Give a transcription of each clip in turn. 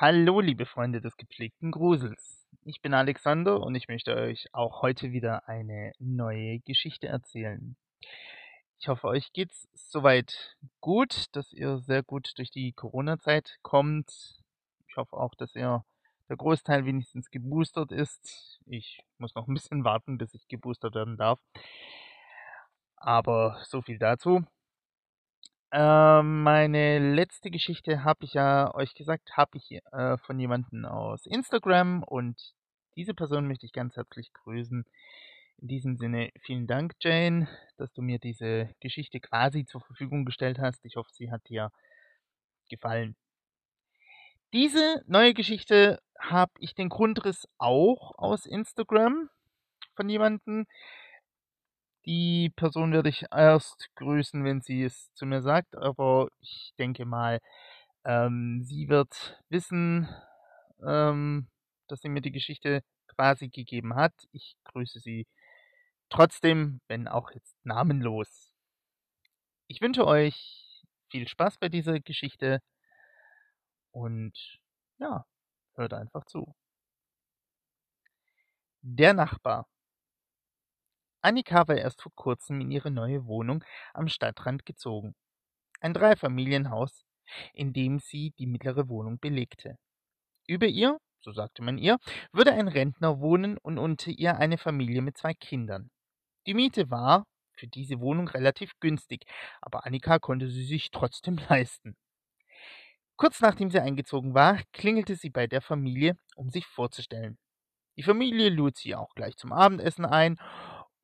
Hallo, liebe Freunde des gepflegten Grusels. Ich bin Alexander und ich möchte euch auch heute wieder eine neue Geschichte erzählen. Ich hoffe, euch geht's soweit gut, dass ihr sehr gut durch die Corona-Zeit kommt. Ich hoffe auch, dass ihr der Großteil wenigstens geboostert ist. Ich muss noch ein bisschen warten, bis ich geboostert werden darf. Aber so viel dazu. Ähm, meine letzte Geschichte habe ich ja euch gesagt, habe ich äh, von jemandem aus Instagram und diese Person möchte ich ganz herzlich grüßen. In diesem Sinne vielen Dank, Jane, dass du mir diese Geschichte quasi zur Verfügung gestellt hast. Ich hoffe, sie hat dir gefallen. Diese neue Geschichte habe ich den Grundriss auch aus Instagram von jemandem. Die Person werde ich erst grüßen, wenn sie es zu mir sagt, aber ich denke mal, ähm, sie wird wissen, ähm, dass sie mir die Geschichte quasi gegeben hat. Ich grüße sie trotzdem, wenn auch jetzt namenlos. Ich wünsche euch viel Spaß bei dieser Geschichte und ja, hört einfach zu. Der Nachbar. Annika war erst vor kurzem in ihre neue Wohnung am Stadtrand gezogen. Ein Dreifamilienhaus, in dem sie die mittlere Wohnung belegte. Über ihr, so sagte man ihr, würde ein Rentner wohnen und unter ihr eine Familie mit zwei Kindern. Die Miete war für diese Wohnung relativ günstig, aber Annika konnte sie sich trotzdem leisten. Kurz nachdem sie eingezogen war, klingelte sie bei der Familie, um sich vorzustellen. Die Familie lud sie auch gleich zum Abendessen ein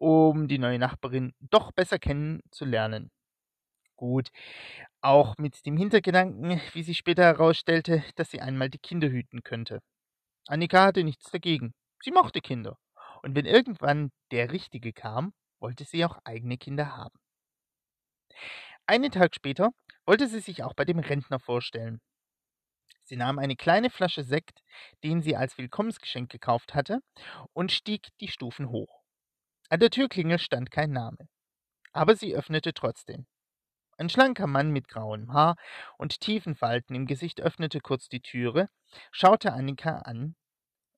um die neue Nachbarin doch besser kennenzulernen. Gut, auch mit dem Hintergedanken, wie sich später herausstellte, dass sie einmal die Kinder hüten könnte. Annika hatte nichts dagegen. Sie mochte Kinder. Und wenn irgendwann der Richtige kam, wollte sie auch eigene Kinder haben. Einen Tag später wollte sie sich auch bei dem Rentner vorstellen. Sie nahm eine kleine Flasche Sekt, den sie als Willkommensgeschenk gekauft hatte, und stieg die Stufen hoch. An der Türklingel stand kein Name. Aber sie öffnete trotzdem. Ein schlanker Mann mit grauem Haar und tiefen Falten im Gesicht öffnete kurz die Türe, schaute Annika an,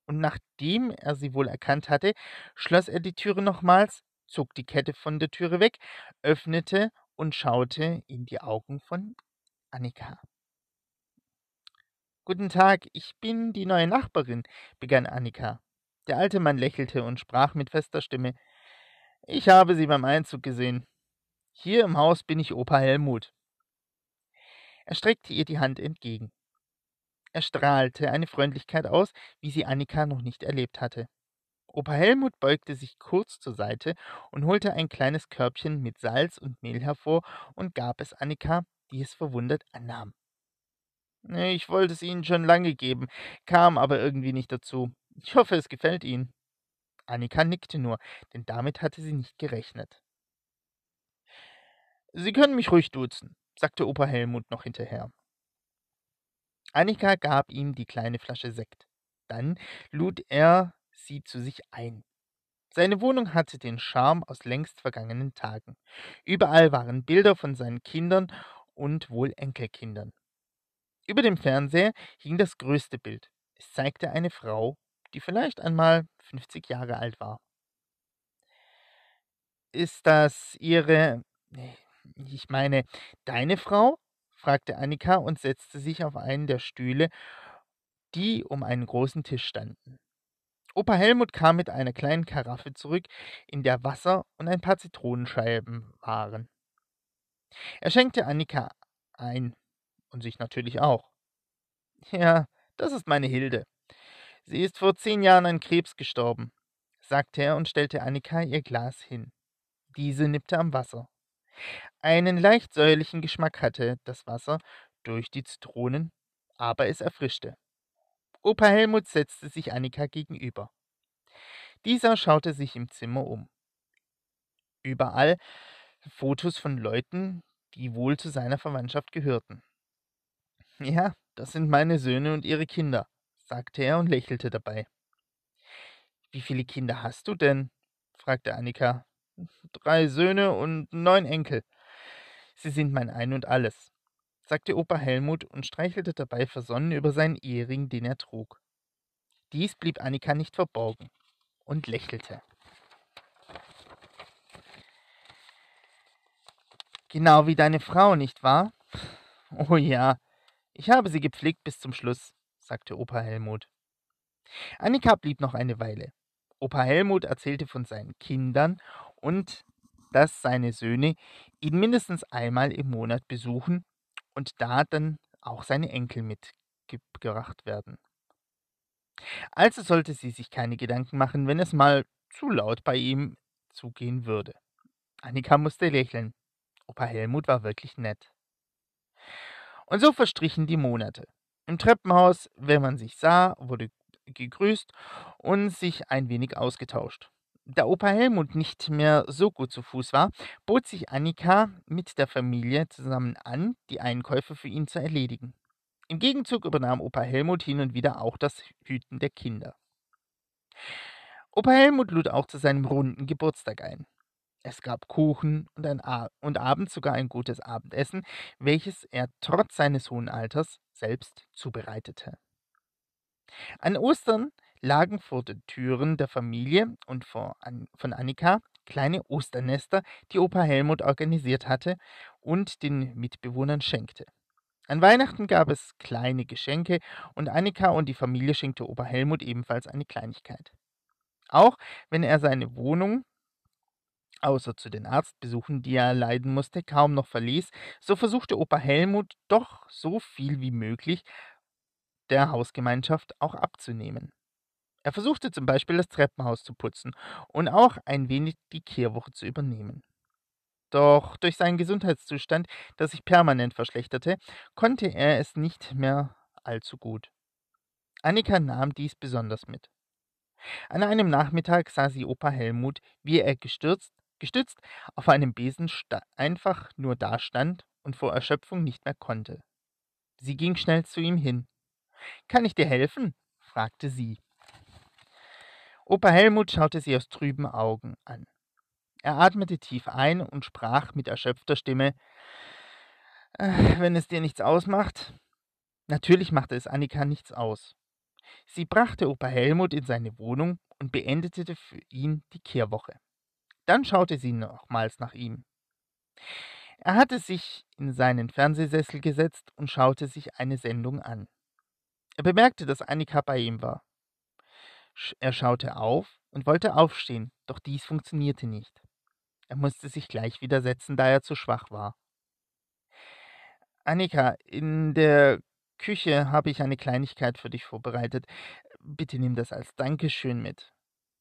und nachdem er sie wohl erkannt hatte, schloss er die Türe nochmals, zog die Kette von der Türe weg, öffnete und schaute in die Augen von Annika. Guten Tag, ich bin die neue Nachbarin, begann Annika. Der alte Mann lächelte und sprach mit fester Stimme ich habe Sie beim Einzug gesehen. Hier im Haus bin ich Opa Helmut. Er streckte ihr die Hand entgegen. Er strahlte eine Freundlichkeit aus, wie sie Annika noch nicht erlebt hatte. Opa Helmut beugte sich kurz zur Seite und holte ein kleines Körbchen mit Salz und Mehl hervor und gab es Annika, die es verwundert annahm. Ich wollte es Ihnen schon lange geben, kam aber irgendwie nicht dazu. Ich hoffe, es gefällt Ihnen. Annika nickte nur, denn damit hatte sie nicht gerechnet. Sie können mich ruhig duzen, sagte Opa Helmut noch hinterher. Annika gab ihm die kleine Flasche Sekt. Dann lud er sie zu sich ein. Seine Wohnung hatte den Charme aus längst vergangenen Tagen. Überall waren Bilder von seinen Kindern und wohl Enkelkindern. Über dem Fernseher hing das größte Bild. Es zeigte eine Frau, die vielleicht einmal 50 Jahre alt war. Ist das Ihre, ich meine, deine Frau? fragte Annika und setzte sich auf einen der Stühle, die um einen großen Tisch standen. Opa Helmut kam mit einer kleinen Karaffe zurück, in der Wasser und ein paar Zitronenscheiben waren. Er schenkte Annika ein und sich natürlich auch. Ja, das ist meine Hilde. Sie ist vor zehn Jahren an Krebs gestorben, sagte er und stellte Annika ihr Glas hin. Diese nippte am Wasser. Einen leicht säuerlichen Geschmack hatte das Wasser durch die Zitronen, aber es erfrischte. Opa Helmut setzte sich Annika gegenüber. Dieser schaute sich im Zimmer um. Überall Fotos von Leuten, die wohl zu seiner Verwandtschaft gehörten. Ja, das sind meine Söhne und ihre Kinder, sagte er und lächelte dabei. Wie viele Kinder hast du denn? fragte Annika. Drei Söhne und neun Enkel. Sie sind mein Ein und alles. sagte Opa Helmut und streichelte dabei versonnen über seinen Ehering, den er trug. Dies blieb Annika nicht verborgen und lächelte. Genau wie deine Frau, nicht wahr? Oh ja, ich habe sie gepflegt bis zum Schluss, sagte Opa Helmut. Annika blieb noch eine Weile. Opa Helmut erzählte von seinen Kindern und dass seine Söhne ihn mindestens einmal im Monat besuchen und da dann auch seine Enkel mitgebracht werden. Also sollte sie sich keine Gedanken machen, wenn es mal zu laut bei ihm zugehen würde. Annika musste lächeln. Opa Helmut war wirklich nett. Und so verstrichen die Monate. Im Treppenhaus, wenn man sich sah, wurde gegrüßt und sich ein wenig ausgetauscht. Da Opa Helmut nicht mehr so gut zu Fuß war, bot sich Annika mit der Familie zusammen an, die Einkäufe für ihn zu erledigen. Im Gegenzug übernahm Opa Helmut hin und wieder auch das Hüten der Kinder. Opa Helmut lud auch zu seinem runden Geburtstag ein. Es gab Kuchen und, ein und abends sogar ein gutes Abendessen, welches er trotz seines hohen Alters selbst zubereitete. An Ostern lagen vor den Türen der Familie und von Annika kleine Osternester, die Opa Helmut organisiert hatte und den Mitbewohnern schenkte. An Weihnachten gab es kleine Geschenke und Annika und die Familie schenkte Opa Helmut ebenfalls eine Kleinigkeit. Auch wenn er seine Wohnung, außer zu den Arztbesuchen, die er leiden musste, kaum noch verließ, so versuchte Opa Helmut doch so viel wie möglich der Hausgemeinschaft auch abzunehmen. Er versuchte zum Beispiel das Treppenhaus zu putzen und auch ein wenig die Kehrwoche zu übernehmen. Doch durch seinen Gesundheitszustand, der sich permanent verschlechterte, konnte er es nicht mehr allzu gut. Annika nahm dies besonders mit. An einem Nachmittag sah sie Opa Helmut, wie er gestürzt, gestützt auf einem Besen einfach nur dastand und vor Erschöpfung nicht mehr konnte. Sie ging schnell zu ihm hin. Kann ich dir helfen? fragte sie. Opa Helmut schaute sie aus trüben Augen an. Er atmete tief ein und sprach mit erschöpfter Stimme Wenn es dir nichts ausmacht. Natürlich machte es Annika nichts aus. Sie brachte Opa Helmut in seine Wohnung und beendete für ihn die Kehrwoche. Dann schaute sie nochmals nach ihm. Er hatte sich in seinen Fernsehsessel gesetzt und schaute sich eine Sendung an. Er bemerkte, dass Annika bei ihm war. Er schaute auf und wollte aufstehen, doch dies funktionierte nicht. Er musste sich gleich wieder setzen, da er zu schwach war. Annika, in der Küche habe ich eine Kleinigkeit für dich vorbereitet. Bitte nimm das als Dankeschön mit,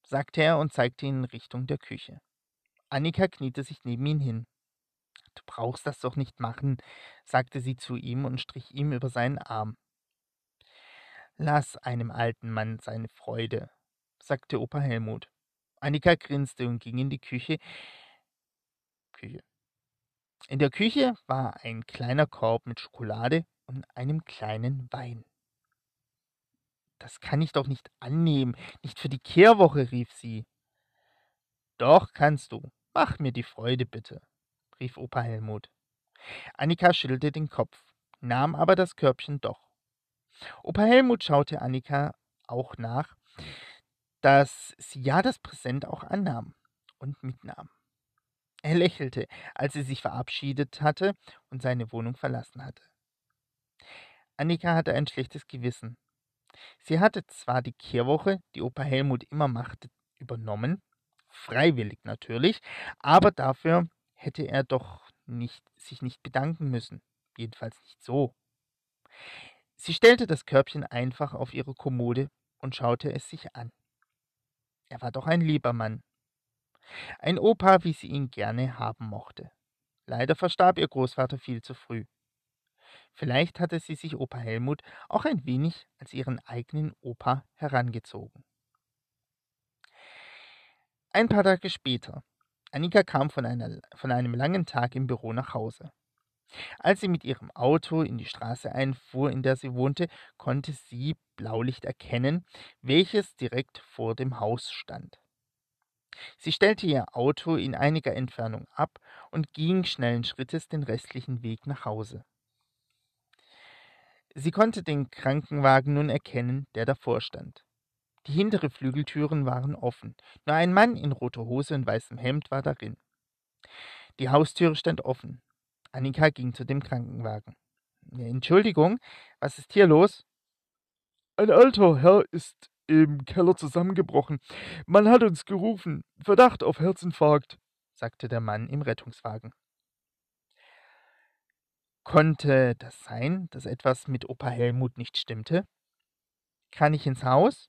sagte er und zeigte in Richtung der Küche. Annika kniete sich neben ihn hin. Du brauchst das doch nicht machen, sagte sie zu ihm und strich ihm über seinen Arm. Lass einem alten Mann seine Freude, sagte Opa Helmut. Annika grinste und ging in die Küche. Küche. In der Küche war ein kleiner Korb mit Schokolade und einem kleinen Wein. Das kann ich doch nicht annehmen, nicht für die Kehrwoche, rief sie. Doch kannst du. Mach mir die Freude bitte, rief Opa Helmut. Annika schüttelte den Kopf, nahm aber das Körbchen doch. Opa Helmut schaute Annika auch nach, dass sie ja das Präsent auch annahm und mitnahm. Er lächelte, als sie sich verabschiedet hatte und seine Wohnung verlassen hatte. Annika hatte ein schlechtes Gewissen. Sie hatte zwar die Kehrwoche, die Opa Helmut immer machte, übernommen, freiwillig natürlich, aber dafür hätte er doch nicht, sich nicht bedanken müssen, jedenfalls nicht so. Sie stellte das Körbchen einfach auf ihre Kommode und schaute es sich an. Er war doch ein lieber Mann. Ein Opa, wie sie ihn gerne haben mochte. Leider verstarb ihr Großvater viel zu früh. Vielleicht hatte sie sich Opa Helmut auch ein wenig als ihren eigenen Opa herangezogen. Ein paar Tage später. Annika kam von, einer, von einem langen Tag im Büro nach Hause. Als sie mit ihrem Auto in die Straße einfuhr, in der sie wohnte, konnte sie Blaulicht erkennen, welches direkt vor dem Haus stand. Sie stellte ihr Auto in einiger Entfernung ab und ging schnellen Schrittes den restlichen Weg nach Hause. Sie konnte den Krankenwagen nun erkennen, der davor stand. Die hintere Flügeltüren waren offen. Nur ein Mann in roter Hose und weißem Hemd war darin. Die Haustüre stand offen. Annika ging zu dem Krankenwagen. Entschuldigung, was ist hier los? Ein alter Herr ist im Keller zusammengebrochen. Man hat uns gerufen. Verdacht auf Herzinfarkt, sagte der Mann im Rettungswagen. Konnte das sein, dass etwas mit Opa Helmut nicht stimmte? Kann ich ins Haus?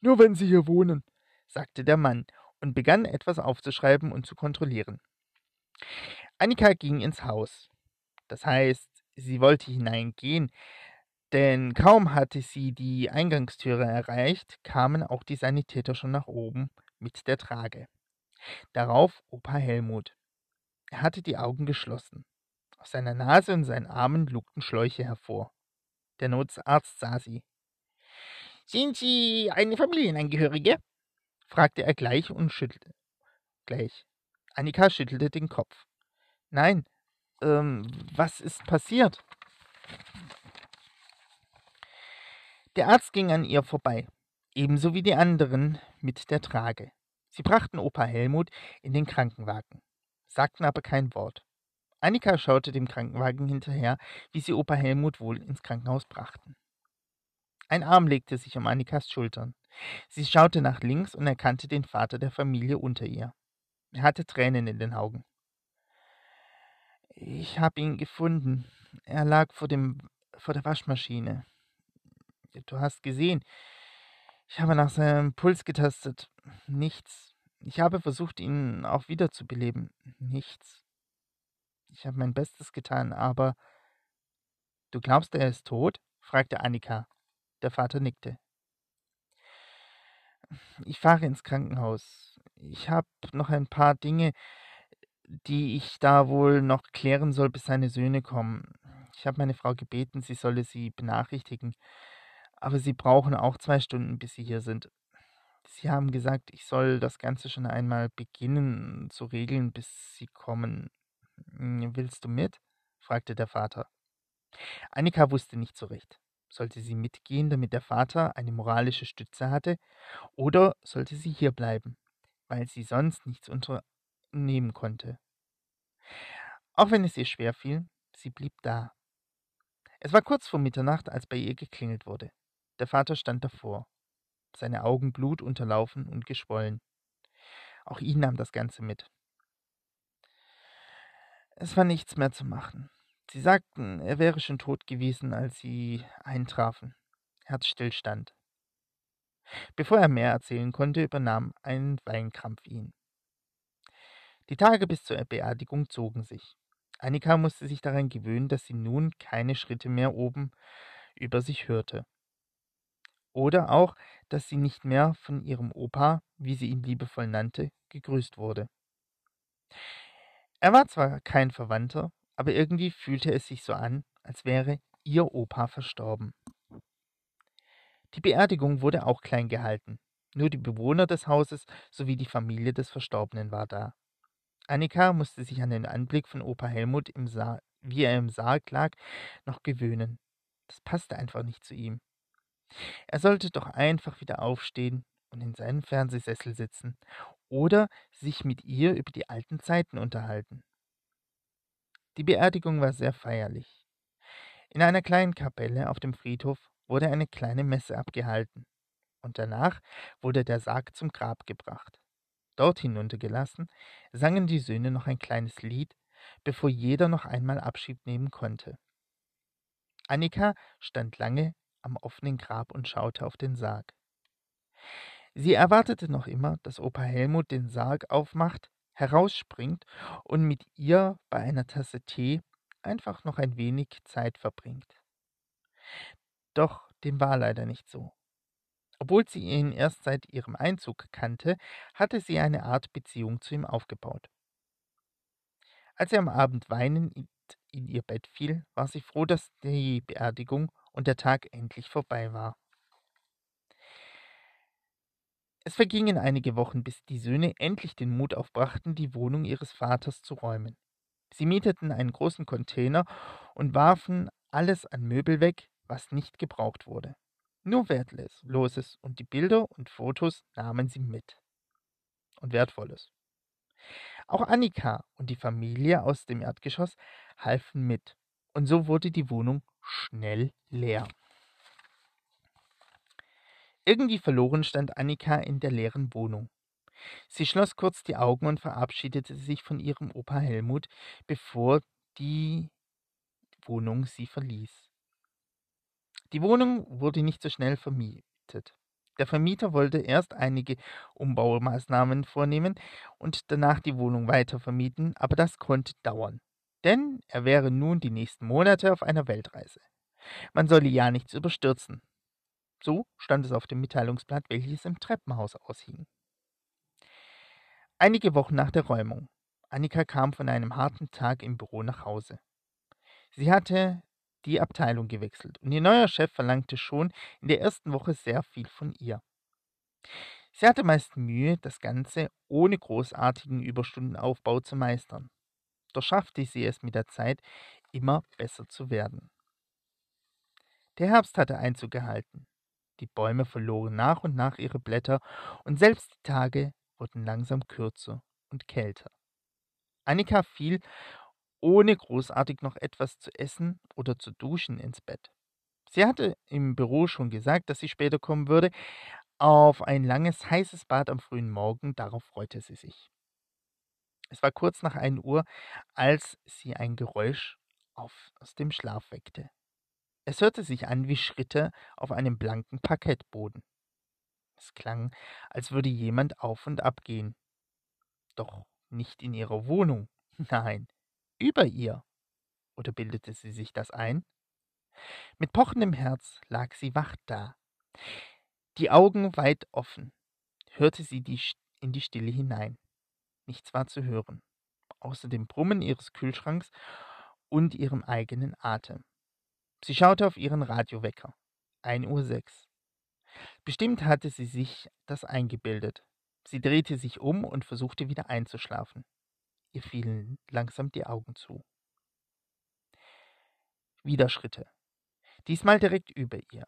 Nur wenn Sie hier wohnen, sagte der Mann und begann etwas aufzuschreiben und zu kontrollieren. Annika ging ins Haus. Das heißt, sie wollte hineingehen, denn kaum hatte sie die Eingangstüre erreicht, kamen auch die Sanitäter schon nach oben mit der Trage. Darauf Opa Helmut. Er hatte die Augen geschlossen. Aus seiner Nase und seinen Armen lugten Schläuche hervor. Der Notarzt sah sie. Sind Sie eine Familienangehörige? fragte er gleich und schüttelte. Gleich. Annika schüttelte den Kopf. Nein, ähm, was ist passiert? Der Arzt ging an ihr vorbei, ebenso wie die anderen mit der Trage. Sie brachten Opa Helmut in den Krankenwagen, sagten aber kein Wort. Annika schaute dem Krankenwagen hinterher, wie sie Opa Helmut wohl ins Krankenhaus brachten. Ein Arm legte sich um Annikas Schultern. Sie schaute nach links und erkannte den Vater der Familie unter ihr. Er hatte Tränen in den Augen. Ich habe ihn gefunden. Er lag vor, dem, vor der Waschmaschine. Du hast gesehen. Ich habe nach seinem Puls getastet. Nichts. Ich habe versucht, ihn auch wiederzubeleben. Nichts. Ich habe mein Bestes getan, aber. Du glaubst, er ist tot? fragte Annika. Der Vater nickte. Ich fahre ins Krankenhaus. Ich habe noch ein paar Dinge, die ich da wohl noch klären soll, bis seine Söhne kommen. Ich habe meine Frau gebeten, sie solle sie benachrichtigen. Aber sie brauchen auch zwei Stunden, bis sie hier sind. Sie haben gesagt, ich soll das Ganze schon einmal beginnen zu regeln, bis sie kommen. Hm, willst du mit? fragte der Vater. Annika wusste nicht so recht. Sollte sie mitgehen, damit der Vater eine moralische Stütze hatte, oder sollte sie hier bleiben, weil sie sonst nichts unternehmen konnte? Auch wenn es ihr schwer fiel, sie blieb da. Es war kurz vor Mitternacht, als bei ihr geklingelt wurde. Der Vater stand davor, seine Augen blutunterlaufen und geschwollen. Auch ihn nahm das Ganze mit. Es war nichts mehr zu machen. Sie sagten, er wäre schon tot gewesen, als sie eintrafen. Herzstillstand. Bevor er mehr erzählen konnte, übernahm ein Weinkrampf ihn. Die Tage bis zur Beerdigung zogen sich. Annika musste sich daran gewöhnen, dass sie nun keine Schritte mehr oben über sich hörte. Oder auch, dass sie nicht mehr von ihrem Opa, wie sie ihn liebevoll nannte, gegrüßt wurde. Er war zwar kein Verwandter, aber irgendwie fühlte es sich so an, als wäre ihr Opa verstorben. Die Beerdigung wurde auch klein gehalten. Nur die Bewohner des Hauses sowie die Familie des Verstorbenen war da. Annika musste sich an den Anblick von Opa Helmut, im Sarg, wie er im Sarg lag, noch gewöhnen. Das passte einfach nicht zu ihm. Er sollte doch einfach wieder aufstehen und in seinem Fernsehsessel sitzen oder sich mit ihr über die alten Zeiten unterhalten. Die Beerdigung war sehr feierlich. In einer kleinen Kapelle auf dem Friedhof wurde eine kleine Messe abgehalten und danach wurde der Sarg zum Grab gebracht. Dort hinuntergelassen, sangen die Söhne noch ein kleines Lied, bevor jeder noch einmal Abschied nehmen konnte. Annika stand lange am offenen Grab und schaute auf den Sarg. Sie erwartete noch immer, dass Opa Helmut den Sarg aufmacht, herausspringt und mit ihr bei einer Tasse Tee einfach noch ein wenig Zeit verbringt. Doch dem war leider nicht so. Obwohl sie ihn erst seit ihrem Einzug kannte, hatte sie eine Art Beziehung zu ihm aufgebaut. Als er am Abend weinend in ihr Bett fiel, war sie froh, dass die Beerdigung und der Tag endlich vorbei war. Es vergingen einige Wochen, bis die Söhne endlich den Mut aufbrachten, die Wohnung ihres Vaters zu räumen. Sie mieteten einen großen Container und warfen alles an Möbel weg, was nicht gebraucht wurde. Nur Wertloses und die Bilder und Fotos nahmen sie mit. Und Wertvolles. Auch Annika und die Familie aus dem Erdgeschoss halfen mit, und so wurde die Wohnung schnell leer. Irgendwie verloren stand Annika in der leeren Wohnung. Sie schloss kurz die Augen und verabschiedete sich von ihrem Opa Helmut, bevor die Wohnung sie verließ. Die Wohnung wurde nicht so schnell vermietet. Der Vermieter wollte erst einige Umbaumaßnahmen vornehmen und danach die Wohnung weiter vermieten, aber das konnte dauern, denn er wäre nun die nächsten Monate auf einer Weltreise. Man solle ja nichts überstürzen. So stand es auf dem Mitteilungsblatt, welches im Treppenhaus aushing. Einige Wochen nach der Räumung. Annika kam von einem harten Tag im Büro nach Hause. Sie hatte die Abteilung gewechselt und ihr neuer Chef verlangte schon in der ersten Woche sehr viel von ihr. Sie hatte meist Mühe, das Ganze ohne großartigen Überstundenaufbau zu meistern. Doch schaffte sie es mit der Zeit, immer besser zu werden. Der Herbst hatte Einzug gehalten. Die Bäume verloren nach und nach ihre Blätter und selbst die Tage wurden langsam kürzer und kälter. Annika fiel, ohne großartig noch etwas zu essen oder zu duschen, ins Bett. Sie hatte im Büro schon gesagt, dass sie später kommen würde. Auf ein langes, heißes Bad am frühen Morgen, darauf freute sie sich. Es war kurz nach 1 Uhr, als sie ein Geräusch auf, aus dem Schlaf weckte. Es hörte sich an wie Schritte auf einem blanken Parkettboden. Es klang, als würde jemand auf und ab gehen. Doch nicht in ihrer Wohnung, nein, über ihr. Oder bildete sie sich das ein? Mit pochendem Herz lag sie wach da, die Augen weit offen, hörte sie die, in die Stille hinein. Nichts war zu hören, außer dem Brummen ihres Kühlschranks und ihrem eigenen Atem. Sie schaute auf ihren Radiowecker. 1.06 Uhr. Bestimmt hatte sie sich das eingebildet. Sie drehte sich um und versuchte wieder einzuschlafen. Ihr fielen langsam die Augen zu. Wieder Schritte. Diesmal direkt über ihr.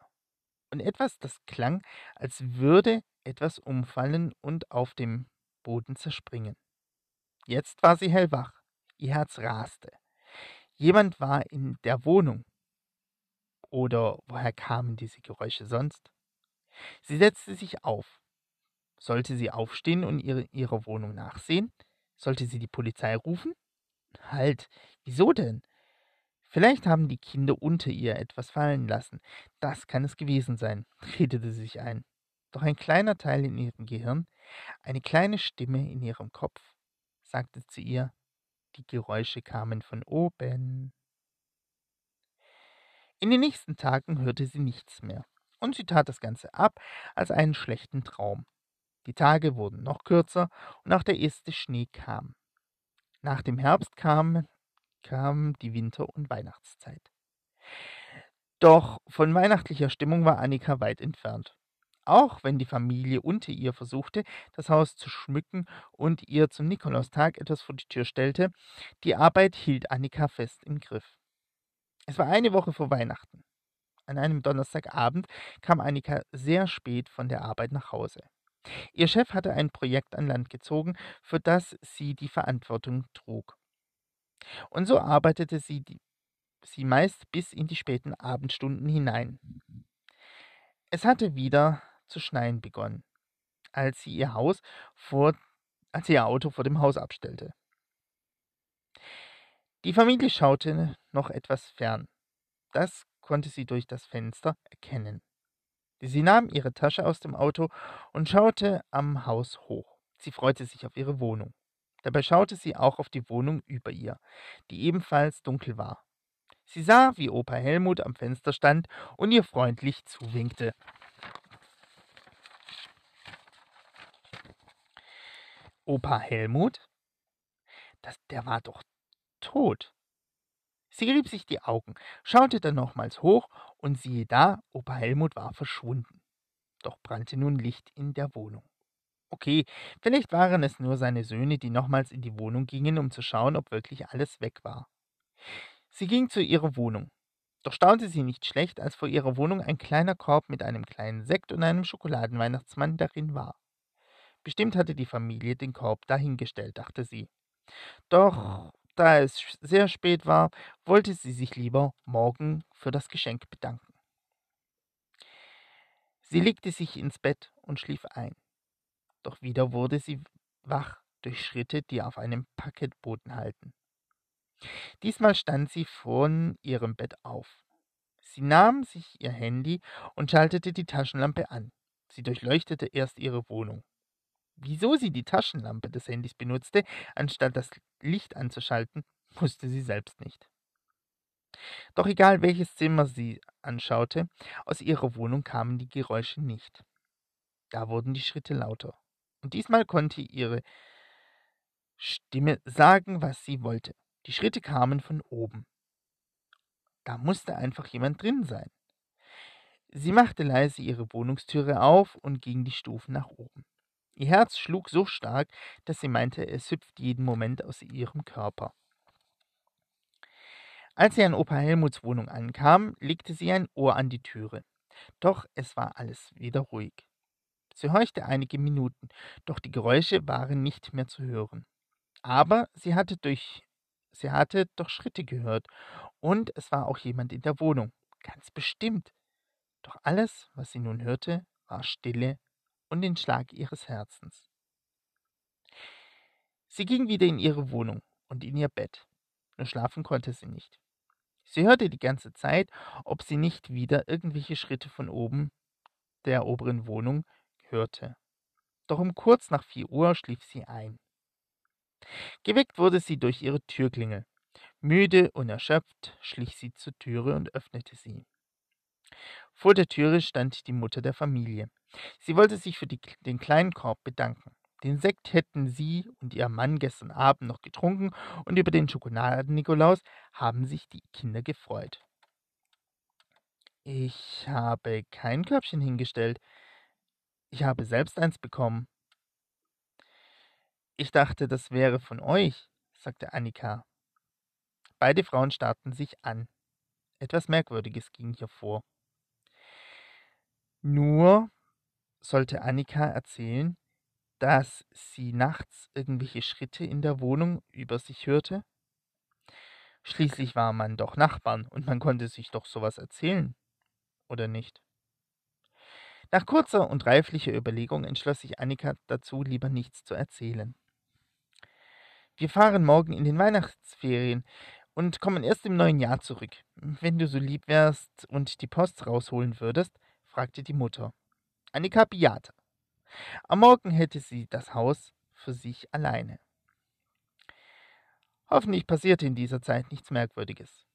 Und etwas, das klang, als würde etwas umfallen und auf dem Boden zerspringen. Jetzt war sie hellwach. Ihr Herz raste. Jemand war in der Wohnung. Oder woher kamen diese Geräusche sonst? Sie setzte sich auf. Sollte sie aufstehen und ihre, ihrer Wohnung nachsehen? Sollte sie die Polizei rufen? Halt, wieso denn? Vielleicht haben die Kinder unter ihr etwas fallen lassen. Das kann es gewesen sein, redete sie sich ein. Doch ein kleiner Teil in ihrem Gehirn, eine kleine Stimme in ihrem Kopf, sagte zu ihr, die Geräusche kamen von oben. In den nächsten Tagen hörte sie nichts mehr, und sie tat das Ganze ab als einen schlechten Traum. Die Tage wurden noch kürzer und auch der erste Schnee kam. Nach dem Herbst kam, kam die Winter- und Weihnachtszeit. Doch von weihnachtlicher Stimmung war Annika weit entfernt. Auch wenn die Familie unter ihr versuchte, das Haus zu schmücken und ihr zum Nikolaustag etwas vor die Tür stellte, die Arbeit hielt Annika fest im Griff. Es war eine Woche vor Weihnachten. An einem Donnerstagabend kam Annika sehr spät von der Arbeit nach Hause. Ihr Chef hatte ein Projekt an Land gezogen, für das sie die Verantwortung trug. Und so arbeitete sie, die, sie meist bis in die späten Abendstunden hinein. Es hatte wieder zu schneien begonnen, als sie ihr Haus vor, als sie ihr Auto vor dem Haus abstellte. Die Familie schaute noch etwas fern. Das konnte sie durch das Fenster erkennen. Sie nahm ihre Tasche aus dem Auto und schaute am Haus hoch. Sie freute sich auf ihre Wohnung. Dabei schaute sie auch auf die Wohnung über ihr, die ebenfalls dunkel war. Sie sah, wie Opa Helmut am Fenster stand und ihr freundlich zuwinkte. Opa Helmut? Das, der war doch tot. Sie rieb sich die Augen, schaute dann nochmals hoch und siehe da, Opa Helmut war verschwunden. Doch brannte nun Licht in der Wohnung. Okay, vielleicht waren es nur seine Söhne, die nochmals in die Wohnung gingen, um zu schauen, ob wirklich alles weg war. Sie ging zu ihrer Wohnung. Doch staunte sie nicht schlecht, als vor ihrer Wohnung ein kleiner Korb mit einem kleinen Sekt und einem Schokoladenweihnachtsmann darin war. Bestimmt hatte die Familie den Korb dahingestellt, dachte sie. Doch da es sehr spät war, wollte sie sich lieber morgen für das Geschenk bedanken. Sie legte sich ins Bett und schlief ein. Doch wieder wurde sie wach durch Schritte, die auf einem Parkettboden halten. Diesmal stand sie von ihrem Bett auf. Sie nahm sich ihr Handy und schaltete die Taschenlampe an. Sie durchleuchtete erst ihre Wohnung. Wieso sie die Taschenlampe des Handys benutzte, anstatt das Licht anzuschalten, wusste sie selbst nicht. Doch egal welches Zimmer sie anschaute, aus ihrer Wohnung kamen die Geräusche nicht. Da wurden die Schritte lauter. Und diesmal konnte ihre Stimme sagen, was sie wollte. Die Schritte kamen von oben. Da musste einfach jemand drin sein. Sie machte leise ihre Wohnungstüre auf und ging die Stufen nach oben. Ihr Herz schlug so stark, dass sie meinte, es hüpft jeden Moment aus ihrem Körper. Als sie an Opa Helmuts Wohnung ankam, legte sie ein Ohr an die Türe. Doch es war alles wieder ruhig. Sie horchte einige Minuten, doch die Geräusche waren nicht mehr zu hören. Aber sie hatte durch sie hatte doch Schritte gehört, und es war auch jemand in der Wohnung, ganz bestimmt. Doch alles, was sie nun hörte, war Stille und den Schlag ihres Herzens. Sie ging wieder in ihre Wohnung und in ihr Bett, nur schlafen konnte sie nicht. Sie hörte die ganze Zeit, ob sie nicht wieder irgendwelche Schritte von oben der oberen Wohnung hörte. Doch um kurz nach vier Uhr schlief sie ein. Geweckt wurde sie durch ihre Türklingel. Müde und erschöpft schlich sie zur Türe und öffnete sie. Vor der Türe stand die Mutter der Familie. Sie wollte sich für die, den kleinen Korb bedanken. Den Sekt hätten sie und ihr Mann gestern Abend noch getrunken und über den Schokoladen-Nikolaus haben sich die Kinder gefreut. Ich habe kein Körbchen hingestellt. Ich habe selbst eins bekommen. Ich dachte, das wäre von euch, sagte Annika. Beide Frauen starrten sich an. Etwas Merkwürdiges ging hier vor. Nur sollte Annika erzählen, dass sie nachts irgendwelche Schritte in der Wohnung über sich hörte? Schließlich war man doch Nachbarn und man konnte sich doch sowas erzählen, oder nicht? Nach kurzer und reiflicher Überlegung entschloss sich Annika dazu, lieber nichts zu erzählen. Wir fahren morgen in den Weihnachtsferien und kommen erst im neuen Jahr zurück. Wenn du so lieb wärst und die Post rausholen würdest, fragte die Mutter. Annika bejahte. Am Morgen hätte sie das Haus für sich alleine. Hoffentlich passierte in dieser Zeit nichts Merkwürdiges.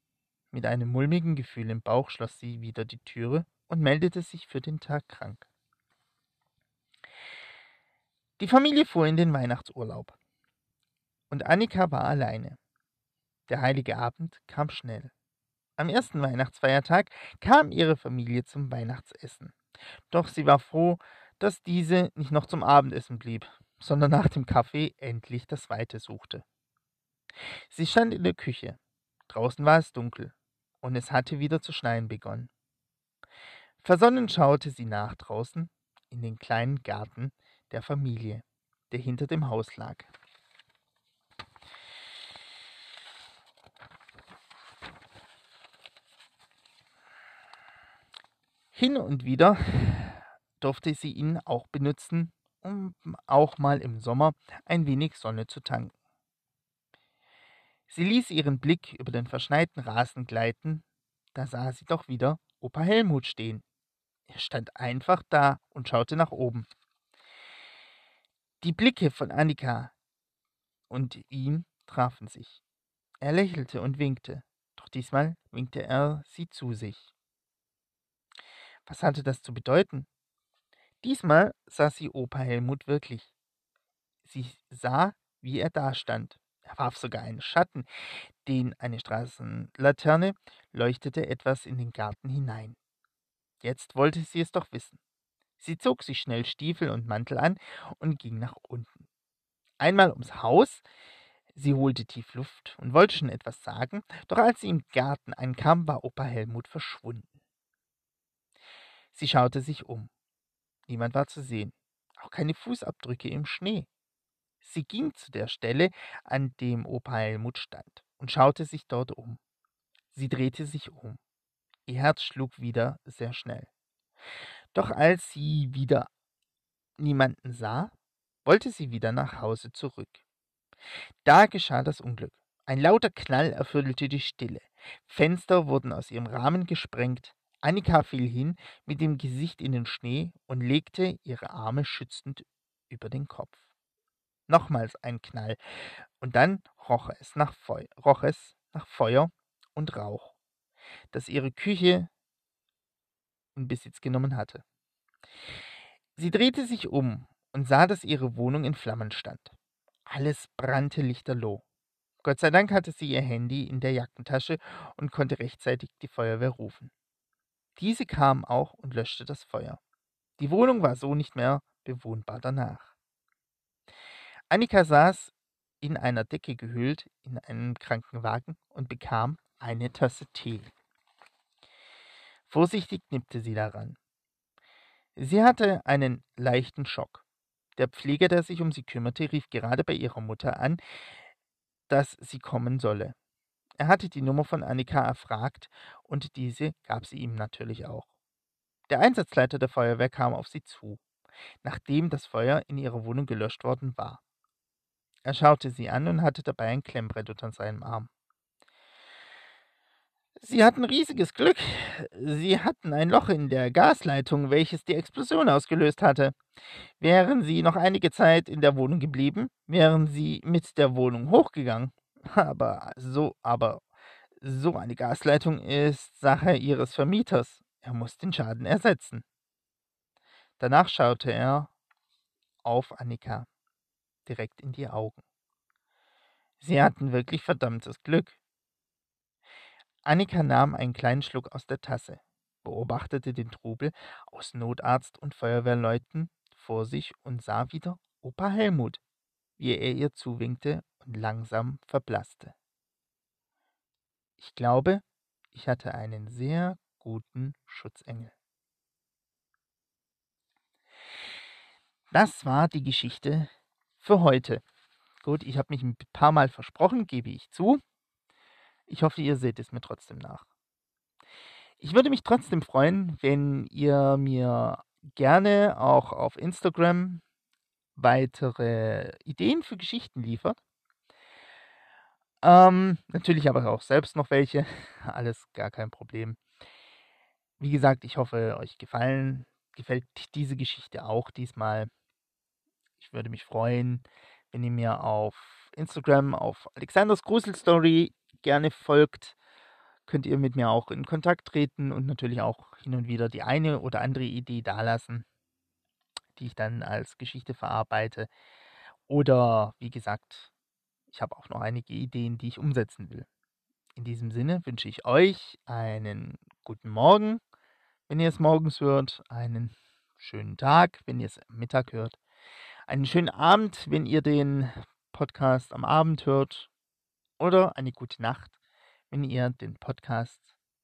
Mit einem mulmigen Gefühl im Bauch schloss sie wieder die Türe und meldete sich für den Tag krank. Die Familie fuhr in den Weihnachtsurlaub. Und Annika war alleine. Der heilige Abend kam schnell. Am ersten Weihnachtsfeiertag kam ihre Familie zum Weihnachtsessen. Doch sie war froh, dass diese nicht noch zum Abendessen blieb, sondern nach dem Kaffee endlich das Weite suchte. Sie stand in der Küche. Draußen war es dunkel und es hatte wieder zu schneien begonnen. Versonnen schaute sie nach draußen in den kleinen Garten der Familie, der hinter dem Haus lag. Hin und wieder durfte sie ihn auch benutzen, um auch mal im Sommer ein wenig Sonne zu tanken. Sie ließ ihren Blick über den verschneiten Rasen gleiten, da sah sie doch wieder Opa Helmut stehen. Er stand einfach da und schaute nach oben. Die Blicke von Annika und ihm trafen sich. Er lächelte und winkte, doch diesmal winkte er sie zu sich. Was hatte das zu bedeuten? Diesmal sah sie Opa Helmut wirklich. Sie sah, wie er dastand. Er warf sogar einen Schatten, den eine Straßenlaterne leuchtete etwas in den Garten hinein. Jetzt wollte sie es doch wissen. Sie zog sich schnell Stiefel und Mantel an und ging nach unten. Einmal ums Haus, Sie holte tief Luft und wollte schon etwas sagen, doch als sie im Garten ankam, war Opa Helmut verschwunden. Sie schaute sich um. Niemand war zu sehen, auch keine Fußabdrücke im Schnee. Sie ging zu der Stelle, an dem Opa Helmut stand, und schaute sich dort um. Sie drehte sich um. Ihr Herz schlug wieder sehr schnell. Doch als sie wieder niemanden sah, wollte sie wieder nach Hause zurück. Da geschah das Unglück. Ein lauter Knall erfüllte die Stille. Fenster wurden aus ihrem Rahmen gesprengt. Annika fiel hin mit dem Gesicht in den Schnee und legte ihre Arme schützend über den Kopf. Nochmals ein Knall, und dann roch es nach, Feu roch es nach Feuer und Rauch, das ihre Küche in Besitz genommen hatte. Sie drehte sich um und sah, dass ihre Wohnung in Flammen stand. Alles brannte lichterloh. Gott sei Dank hatte sie ihr Handy in der Jackentasche und konnte rechtzeitig die Feuerwehr rufen. Diese kam auch und löschte das Feuer. Die Wohnung war so nicht mehr bewohnbar danach. Annika saß in einer Decke gehüllt in einem Krankenwagen und bekam eine Tasse Tee. Vorsichtig nippte sie daran. Sie hatte einen leichten Schock. Der Pfleger, der sich um sie kümmerte, rief gerade bei ihrer Mutter an, dass sie kommen solle. Er hatte die Nummer von Annika erfragt und diese gab sie ihm natürlich auch. Der Einsatzleiter der Feuerwehr kam auf sie zu, nachdem das Feuer in ihrer Wohnung gelöscht worden war. Er schaute sie an und hatte dabei ein Klemmbrett unter seinem Arm. Sie hatten riesiges Glück. Sie hatten ein Loch in der Gasleitung, welches die Explosion ausgelöst hatte. Wären Sie noch einige Zeit in der Wohnung geblieben, wären Sie mit der Wohnung hochgegangen. Aber so, aber so eine Gasleitung ist Sache Ihres Vermieters. Er muss den Schaden ersetzen. Danach schaute er auf Annika direkt in die Augen. Sie hatten wirklich verdammtes Glück. Annika nahm einen kleinen Schluck aus der Tasse, beobachtete den Trubel aus Notarzt und Feuerwehrleuten vor sich und sah wieder Opa Helmut, wie er ihr zuwinkte langsam verblasste. Ich glaube, ich hatte einen sehr guten Schutzengel. Das war die Geschichte für heute. Gut, ich habe mich ein paar Mal versprochen, gebe ich zu. Ich hoffe, ihr seht es mir trotzdem nach. Ich würde mich trotzdem freuen, wenn ihr mir gerne auch auf Instagram weitere Ideen für Geschichten liefert. Ähm, natürlich aber auch selbst noch welche. Alles gar kein Problem. Wie gesagt, ich hoffe, euch gefallen, gefällt diese Geschichte auch diesmal. Ich würde mich freuen, wenn ihr mir auf Instagram auf Alexanders Gruselstory gerne folgt, könnt ihr mit mir auch in Kontakt treten und natürlich auch hin und wieder die eine oder andere Idee dalassen, die ich dann als Geschichte verarbeite. Oder wie gesagt, ich habe auch noch einige Ideen, die ich umsetzen will. In diesem Sinne wünsche ich euch einen guten Morgen, wenn ihr es morgens hört, einen schönen Tag, wenn ihr es am Mittag hört, einen schönen Abend, wenn ihr den Podcast am Abend hört oder eine gute Nacht, wenn ihr den Podcast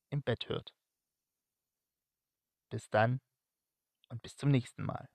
im Bett hört. Bis dann und bis zum nächsten Mal.